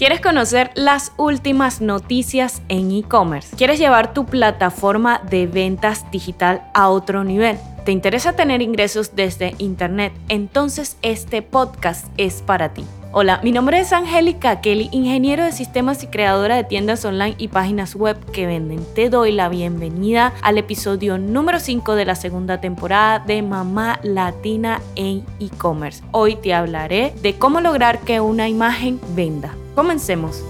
¿Quieres conocer las últimas noticias en e-commerce? ¿Quieres llevar tu plataforma de ventas digital a otro nivel? ¿Te interesa tener ingresos desde Internet? Entonces este podcast es para ti. Hola, mi nombre es Angélica Kelly, ingeniero de sistemas y creadora de tiendas online y páginas web que venden. Te doy la bienvenida al episodio número 5 de la segunda temporada de Mamá Latina en e-commerce. Hoy te hablaré de cómo lograr que una imagen venda. Comencemos.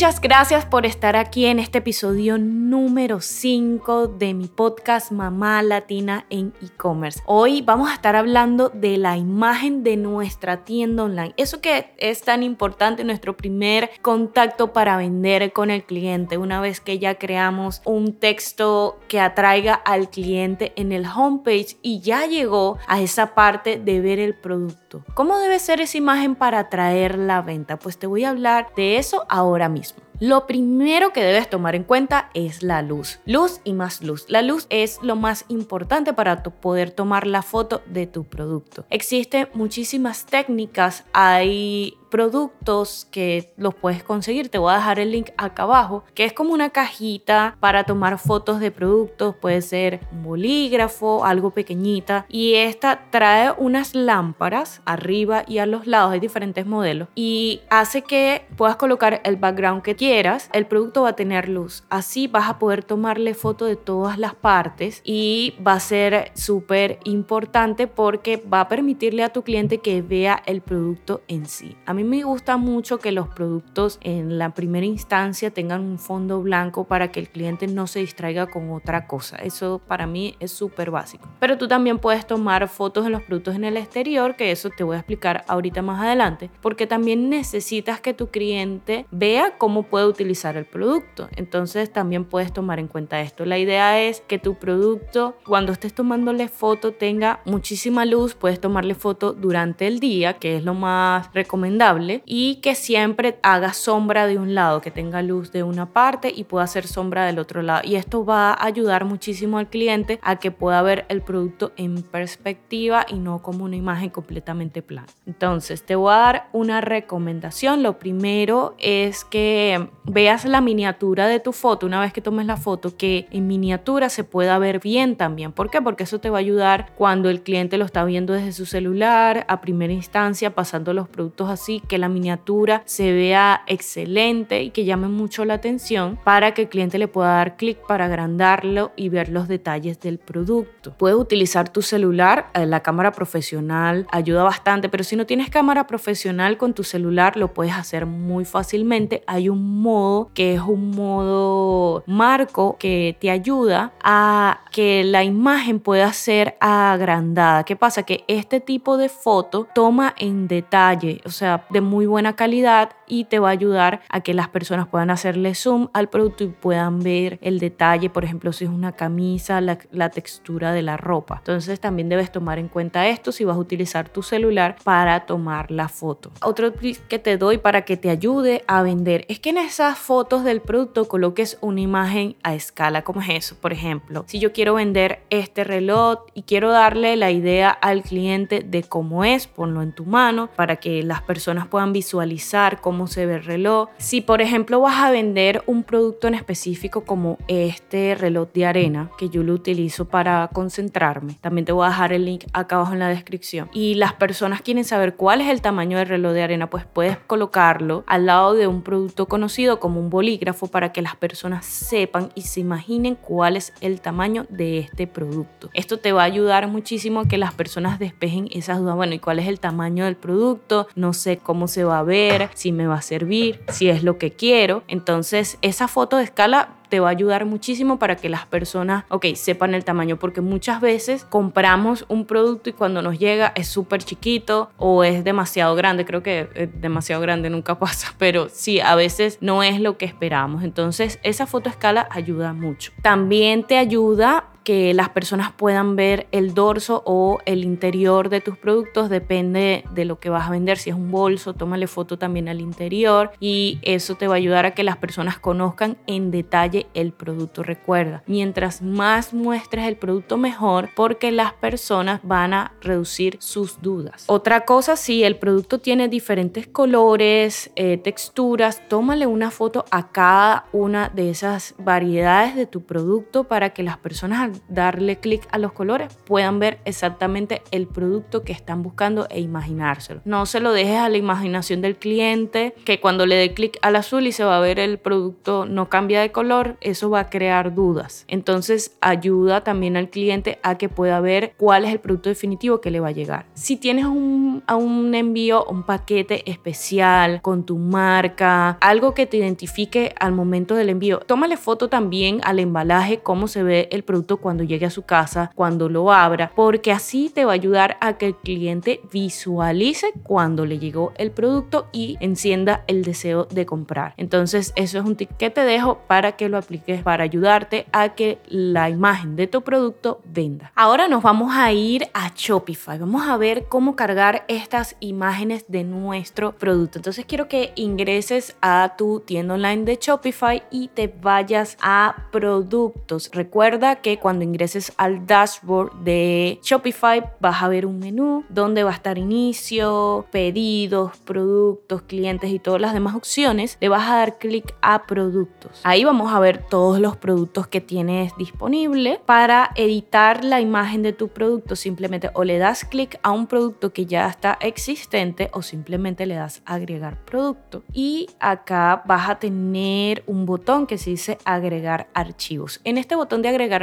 Muchas gracias por estar aquí en este episodio número 5 de mi podcast Mamá Latina en e-commerce. Hoy vamos a estar hablando de la imagen de nuestra tienda online. Eso que es tan importante, nuestro primer contacto para vender con el cliente. Una vez que ya creamos un texto que atraiga al cliente en el homepage y ya llegó a esa parte de ver el producto. ¿Cómo debe ser esa imagen para atraer la venta? Pues te voy a hablar de eso ahora mismo. Lo primero que debes tomar en cuenta es la luz. Luz y más luz. La luz es lo más importante para poder tomar la foto de tu producto. Existen muchísimas técnicas. Hay productos que los puedes conseguir. Te voy a dejar el link acá abajo, que es como una cajita para tomar fotos de productos. Puede ser un bolígrafo, algo pequeñita. Y esta trae unas lámparas arriba y a los lados. Hay diferentes modelos. Y hace que puedas colocar el background que quieras. El producto va a tener luz. Así vas a poder tomarle foto de todas las partes y va a ser súper importante porque va a permitirle a tu cliente que vea el producto en sí. A mí mí me gusta mucho que los productos en la primera instancia tengan un fondo blanco para que el cliente no se distraiga con otra cosa. Eso para mí es súper básico. Pero tú también puedes tomar fotos de los productos en el exterior, que eso te voy a explicar ahorita más adelante, porque también necesitas que tu cliente vea cómo puede utilizar el producto. Entonces también puedes tomar en cuenta esto. La idea es que tu producto, cuando estés tomándole foto, tenga muchísima luz. Puedes tomarle foto durante el día, que es lo más recomendable y que siempre haga sombra de un lado, que tenga luz de una parte y pueda hacer sombra del otro lado. Y esto va a ayudar muchísimo al cliente a que pueda ver el producto en perspectiva y no como una imagen completamente plana. Entonces, te voy a dar una recomendación. Lo primero es que veas la miniatura de tu foto, una vez que tomes la foto, que en miniatura se pueda ver bien también. ¿Por qué? Porque eso te va a ayudar cuando el cliente lo está viendo desde su celular, a primera instancia, pasando los productos así que la miniatura se vea excelente y que llame mucho la atención para que el cliente le pueda dar clic para agrandarlo y ver los detalles del producto. Puedes utilizar tu celular, eh, la cámara profesional ayuda bastante, pero si no tienes cámara profesional con tu celular lo puedes hacer muy fácilmente. Hay un modo que es un modo marco que te ayuda a que la imagen pueda ser agrandada. ¿Qué pasa? Que este tipo de foto toma en detalle, o sea, de muy buena calidad y te va a ayudar a que las personas puedan hacerle zoom al producto y puedan ver el detalle, por ejemplo, si es una camisa, la, la textura de la ropa. Entonces también debes tomar en cuenta esto si vas a utilizar tu celular para tomar la foto. Otro tip que te doy para que te ayude a vender es que en esas fotos del producto coloques una imagen a escala. ¿Cómo es eso? Por ejemplo, si yo quiero vender este reloj y quiero darle la idea al cliente de cómo es, ponlo en tu mano para que las personas puedan visualizar cómo se ve el reloj. Si por ejemplo vas a vender un producto en específico como este reloj de arena, que yo lo utilizo para concentrarme, también te voy a dejar el link acá abajo en la descripción. Y las personas quieren saber cuál es el tamaño del reloj de arena, pues puedes colocarlo al lado de un producto conocido como un bolígrafo para que las personas sepan y se imaginen cuál es el tamaño de este producto. Esto te va a ayudar muchísimo a que las personas despejen esas dudas. Bueno, ¿y cuál es el tamaño del producto? No sé cómo se va a ver, si me va a servir, si es lo que quiero. Entonces, esa foto de escala te va a ayudar muchísimo para que las personas, ok, sepan el tamaño, porque muchas veces compramos un producto y cuando nos llega es súper chiquito o es demasiado grande, creo que demasiado grande nunca pasa, pero sí, a veces no es lo que esperamos. Entonces, esa foto escala ayuda mucho. También te ayuda que las personas puedan ver el dorso o el interior de tus productos, depende de lo que vas a vender. Si es un bolso, tómale foto también al interior y eso te va a ayudar a que las personas conozcan en detalle el producto. Recuerda, mientras más muestres el producto, mejor porque las personas van a reducir sus dudas. Otra cosa, si el producto tiene diferentes colores, eh, texturas, tómale una foto a cada una de esas variedades de tu producto para que las personas darle clic a los colores puedan ver exactamente el producto que están buscando e imaginárselo. No se lo dejes a la imaginación del cliente que cuando le dé clic al azul y se va a ver el producto no cambia de color, eso va a crear dudas. Entonces ayuda también al cliente a que pueda ver cuál es el producto definitivo que le va a llegar. Si tienes un, a un envío, un paquete especial con tu marca, algo que te identifique al momento del envío, tómale foto también al embalaje, cómo se ve el producto cuando llegue a su casa, cuando lo abra, porque así te va a ayudar a que el cliente visualice cuando le llegó el producto y encienda el deseo de comprar. Entonces, eso es un tip que te dejo para que lo apliques para ayudarte a que la imagen de tu producto venda. Ahora nos vamos a ir a Shopify. Vamos a ver cómo cargar estas imágenes de nuestro producto. Entonces, quiero que ingreses a tu tienda online de Shopify y te vayas a productos. Recuerda que cuando ingreses al dashboard de Shopify vas a ver un menú donde va a estar inicio, pedidos, productos, clientes y todas las demás opciones. Le vas a dar clic a productos. Ahí vamos a ver todos los productos que tienes disponible. Para editar la imagen de tu producto simplemente o le das clic a un producto que ya está existente o simplemente le das agregar producto. Y acá vas a tener un botón que se dice agregar archivos. En este botón de agregar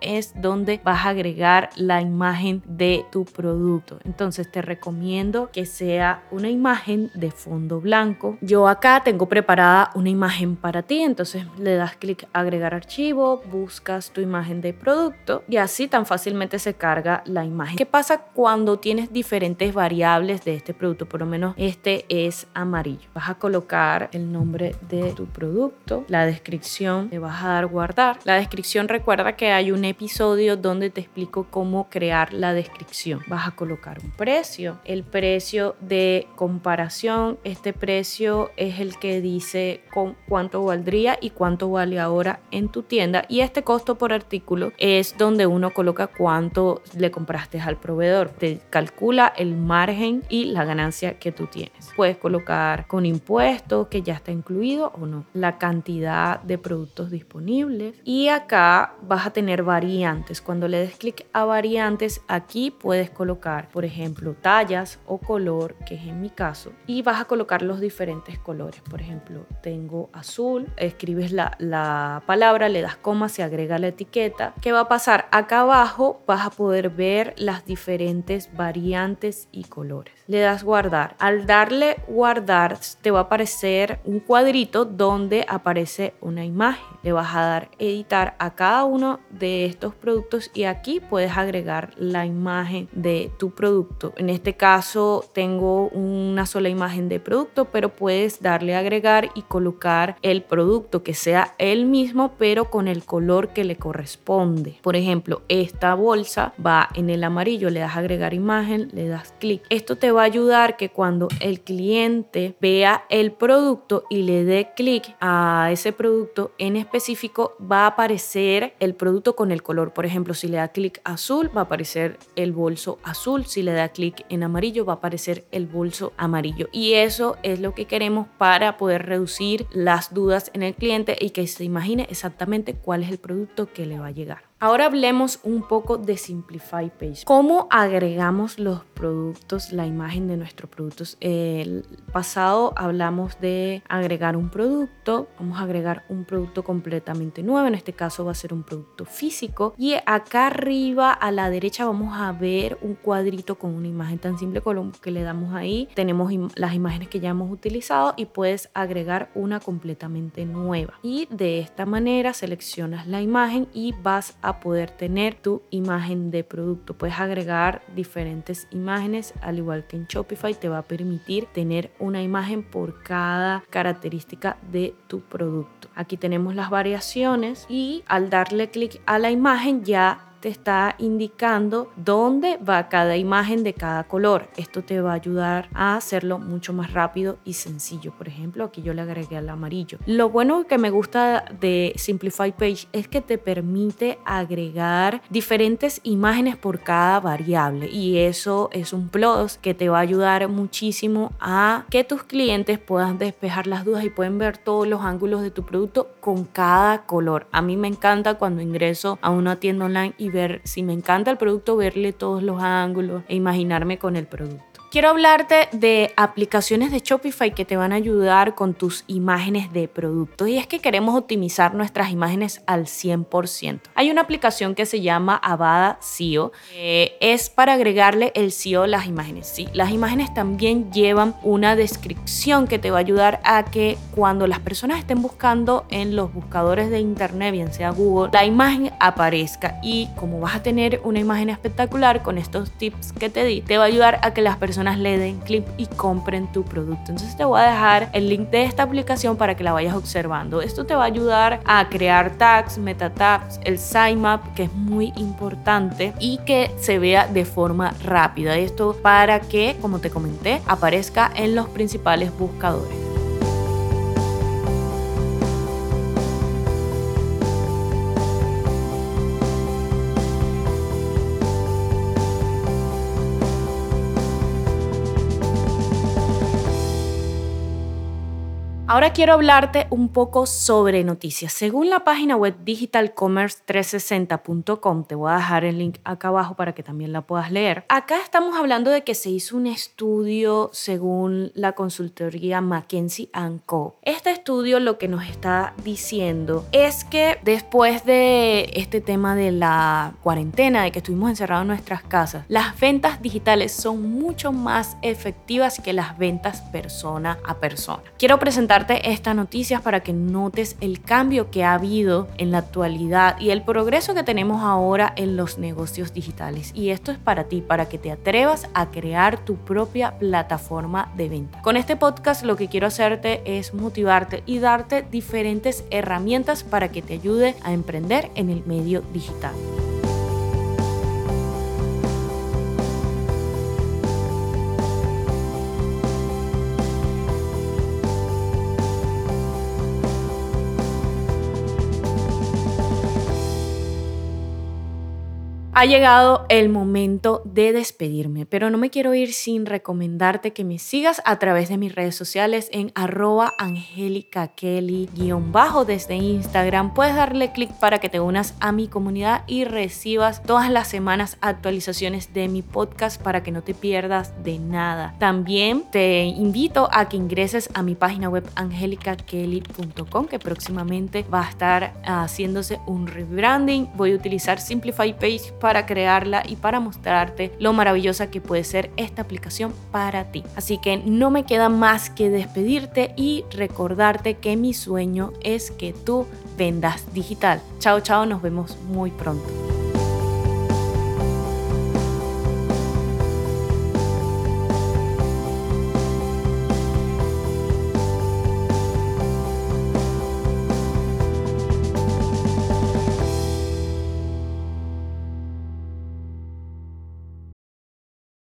es donde vas a agregar la imagen de tu producto. Entonces te recomiendo que sea una imagen de fondo blanco. Yo acá tengo preparada una imagen para ti, entonces le das clic agregar archivo, buscas tu imagen de producto y así tan fácilmente se carga la imagen. ¿Qué pasa cuando tienes diferentes variables de este producto? Por lo menos este es amarillo. Vas a colocar el nombre de tu producto, la descripción, le vas a dar guardar. La descripción recuerda que hay un episodio donde te explico cómo crear la descripción. Vas a colocar un precio, el precio de comparación, este precio es el que dice con cuánto valdría y cuánto vale ahora en tu tienda y este costo por artículo es donde uno coloca cuánto le compraste al proveedor. Te calcula el margen y la ganancia que tú tienes. Puedes colocar con impuestos que ya está incluido o no, la cantidad de productos disponibles y acá vas a tener variantes. Cuando le des clic a variantes, aquí puedes colocar, por ejemplo, tallas o color, que es en mi caso, y vas a colocar los diferentes colores. Por ejemplo, tengo azul, escribes la, la palabra, le das coma, se agrega la etiqueta. ¿Qué va a pasar? Acá abajo vas a poder ver las diferentes variantes y colores. Le das guardar. Al darle guardar, te va a aparecer un cuadrito donde aparece una imagen. Le vas a dar editar a cada uno de estos productos y aquí puedes agregar la imagen de tu producto. En este caso tengo una sola imagen de producto, pero puedes darle agregar y colocar el producto que sea el mismo, pero con el color que le corresponde. Por ejemplo, esta bolsa va en el amarillo, le das agregar imagen, le das clic. Esto te va a ayudar que cuando el cliente vea el producto y le dé clic a ese producto en específico, va a aparecer el producto con el color. Por ejemplo, si le da clic azul, va a aparecer el bolso azul. Si le da clic en amarillo, va a aparecer el bolso amarillo. Y eso es lo que queremos para poder reducir las dudas en el cliente y que se imagine exactamente cuál es el producto que le va a llegar. Ahora hablemos un poco de Simplify Page. ¿Cómo agregamos los productos, la imagen de nuestros productos? El pasado hablamos de agregar un producto. Vamos a agregar un producto completamente nuevo. En este caso va a ser un producto físico. Y acá arriba a la derecha vamos a ver un cuadrito con una imagen tan simple como que le damos ahí. Tenemos las imágenes que ya hemos utilizado y puedes agregar una completamente nueva. Y de esta manera seleccionas la imagen y vas a poder tener tu imagen de producto. Puedes agregar diferentes imágenes, al igual que en Shopify te va a permitir tener una imagen por cada característica de tu producto. Aquí tenemos las variaciones y al darle clic a la imagen ya te está indicando dónde va cada imagen de cada color. Esto te va a ayudar a hacerlo mucho más rápido y sencillo. Por ejemplo, aquí yo le agregué al amarillo. Lo bueno que me gusta de Simplify Page es que te permite agregar diferentes imágenes por cada variable y eso es un plus que te va a ayudar muchísimo a que tus clientes puedan despejar las dudas y pueden ver todos los ángulos de tu producto con cada color. A mí me encanta cuando ingreso a una tienda online y ver si me encanta el producto, verle todos los ángulos e imaginarme con el producto. Quiero hablarte de aplicaciones de Shopify que te van a ayudar con tus imágenes de productos y es que queremos optimizar nuestras imágenes al 100%. Hay una aplicación que se llama Avada SEO, que es para agregarle el SEO a las imágenes. Sí, las imágenes también llevan una descripción que te va a ayudar a que cuando las personas estén buscando en los buscadores de internet, bien sea Google, la imagen aparezca y como vas a tener una imagen espectacular con estos tips que te di, te va a ayudar a que las personas le den clic y compren tu producto. Entonces te voy a dejar el link de esta aplicación para que la vayas observando. Esto te va a ayudar a crear tags, meta tags, el sitemap que es muy importante y que se vea de forma rápida. Esto para que, como te comenté, aparezca en los principales buscadores. Ahora quiero hablarte un poco sobre noticias. Según la página web digitalcommerce360.com, te voy a dejar el link acá abajo para que también la puedas leer. Acá estamos hablando de que se hizo un estudio según la consultoría McKinsey Co. Este estudio lo que nos está diciendo es que después de este tema de la cuarentena, de que estuvimos encerrados en nuestras casas, las ventas digitales son mucho más efectivas que las ventas persona a persona. Quiero presentar estas noticias para que notes el cambio que ha habido en la actualidad y el progreso que tenemos ahora en los negocios digitales. Y esto es para ti, para que te atrevas a crear tu propia plataforma de venta. Con este podcast lo que quiero hacerte es motivarte y darte diferentes herramientas para que te ayude a emprender en el medio digital. Ha llegado el momento de despedirme, pero no me quiero ir sin recomendarte que me sigas a través de mis redes sociales en arroba angélica bajo desde Instagram. Puedes darle clic para que te unas a mi comunidad y recibas todas las semanas actualizaciones de mi podcast para que no te pierdas de nada. También te invito a que ingreses a mi página web angelicakelly.com que próximamente va a estar haciéndose un rebranding. Voy a utilizar Simplify Page crearla y para mostrarte lo maravillosa que puede ser esta aplicación para ti. Así que no me queda más que despedirte y recordarte que mi sueño es que tú vendas digital. Chao, chao, nos vemos muy pronto.